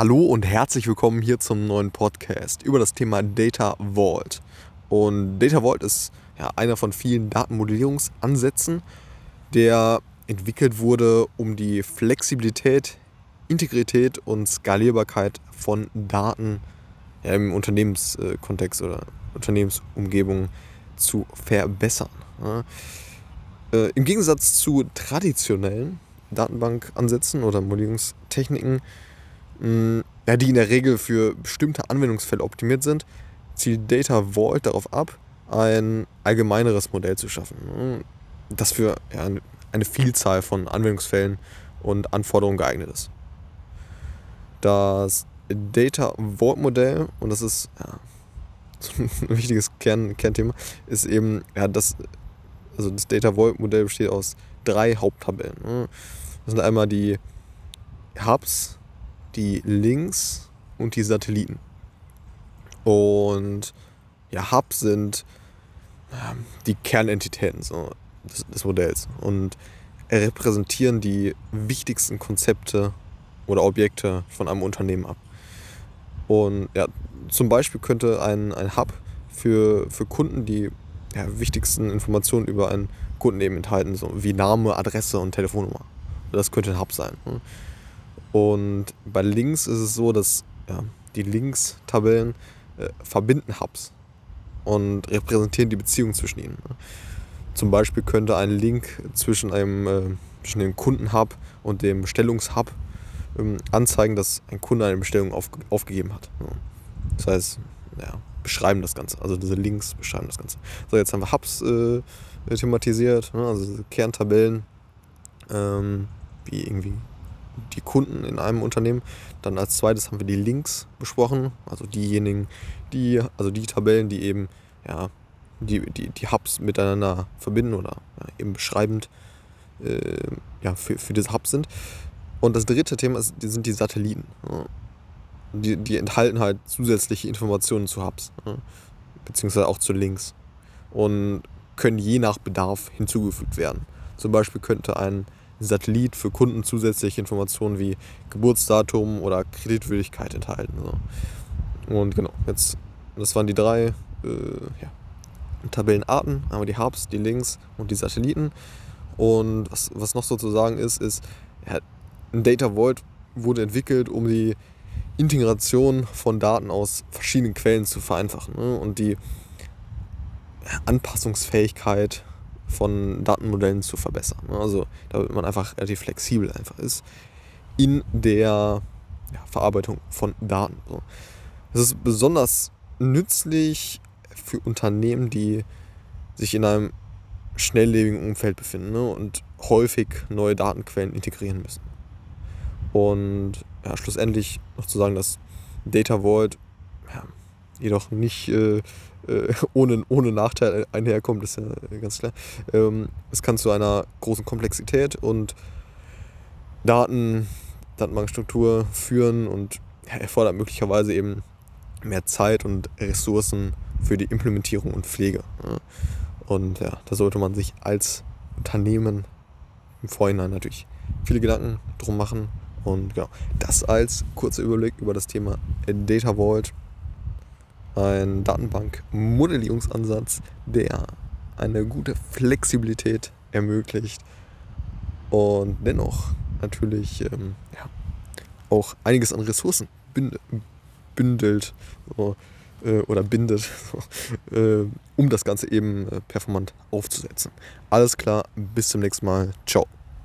Hallo und herzlich willkommen hier zum neuen Podcast über das Thema Data Vault. Und Data Vault ist ja einer von vielen Datenmodellierungsansätzen, der entwickelt wurde, um die Flexibilität, Integrität und Skalierbarkeit von Daten ja, im Unternehmenskontext oder Unternehmensumgebung zu verbessern. Ja. Äh, Im Gegensatz zu traditionellen Datenbankansätzen oder Modellierungstechniken, mh, ja, die in der Regel für bestimmte Anwendungsfälle optimiert sind, zielt Data Vault darauf ab, ein allgemeineres Modell zu schaffen, das für ja, eine Vielzahl von Anwendungsfällen und Anforderungen geeignet ist. Das Data Vault Modell, und das ist ja, so ein wichtiges Kern, Kernthema, ist eben, ja, das, also das Data Vault Modell besteht aus drei Haupttabellen. Das sind einmal die Hubs, die Links und die Satelliten. Und ja, Hubs sind ähm, die Kernentitäten so, des, des Modells und repräsentieren die wichtigsten Konzepte oder Objekte von einem Unternehmen ab. Und ja, zum Beispiel könnte ein, ein Hub für, für Kunden die ja, wichtigsten Informationen über einen Kunden eben enthalten, so wie Name, Adresse und Telefonnummer. Das könnte ein Hub sein. Ne? Und bei Links ist es so, dass ja, die Links-Tabellen äh, verbinden Hubs und repräsentieren die Beziehung zwischen ihnen. Ne? Zum Beispiel könnte ein Link zwischen einem äh, zwischen dem Kundenhub und dem Bestellungshub ähm, anzeigen, dass ein Kunde eine Bestellung auf, aufgegeben hat. Ne? Das heißt, ja, beschreiben das Ganze. Also diese Links beschreiben das Ganze. So, jetzt haben wir Hubs äh, thematisiert, ne? also Kerntabellen, ähm, wie irgendwie die Kunden in einem Unternehmen. Dann als zweites haben wir die Links besprochen, also diejenigen, die, also die Tabellen, die eben ja, die, die, die Hubs miteinander verbinden oder ja, eben beschreibend äh, ja, für, für diese Hubs sind. Und das dritte Thema ist, sind die Satelliten. Ja. Die, die enthalten halt zusätzliche Informationen zu Hubs, ja, beziehungsweise auch zu Links. Und können je nach Bedarf hinzugefügt werden. Zum Beispiel könnte ein Satellit für Kunden zusätzliche Informationen wie Geburtsdatum oder Kreditwürdigkeit enthalten. So. Und genau, jetzt, das waren die drei äh, ja, Tabellenarten. Wir die Hubs, die Links und die Satelliten. Und was, was noch so zu sagen ist, ist, ja, ein Data Vault wurde entwickelt, um die Integration von Daten aus verschiedenen Quellen zu vereinfachen ne? und die Anpassungsfähigkeit von Datenmodellen zu verbessern. Ne? Also damit man einfach relativ flexibel einfach ist in der ja, Verarbeitung von Daten. Es ist besonders nützlich für Unternehmen, die sich in einem schnelllebigen Umfeld befinden ne? und häufig neue Datenquellen integrieren müssen. Und ja, schlussendlich noch zu sagen, dass Data Vault ja, jedoch nicht äh, äh, ohne, ohne Nachteil einherkommt, ist ja ganz klar. Ähm, es kann zu einer großen Komplexität und Daten, Datenbankstruktur führen und erfordert möglicherweise eben mehr Zeit und Ressourcen für die Implementierung und Pflege. Und ja, da sollte man sich als Unternehmen im Vorhinein natürlich viele Gedanken drum machen. Und genau, das als kurzer Überblick über das Thema Data Vault ein Datenbank-Modellierungsansatz, der eine gute Flexibilität ermöglicht und dennoch natürlich ähm, ja, auch einiges an Ressourcen bündelt so, äh, oder bindet, so, äh, um das Ganze eben äh, performant aufzusetzen. Alles klar, bis zum nächsten Mal. Ciao.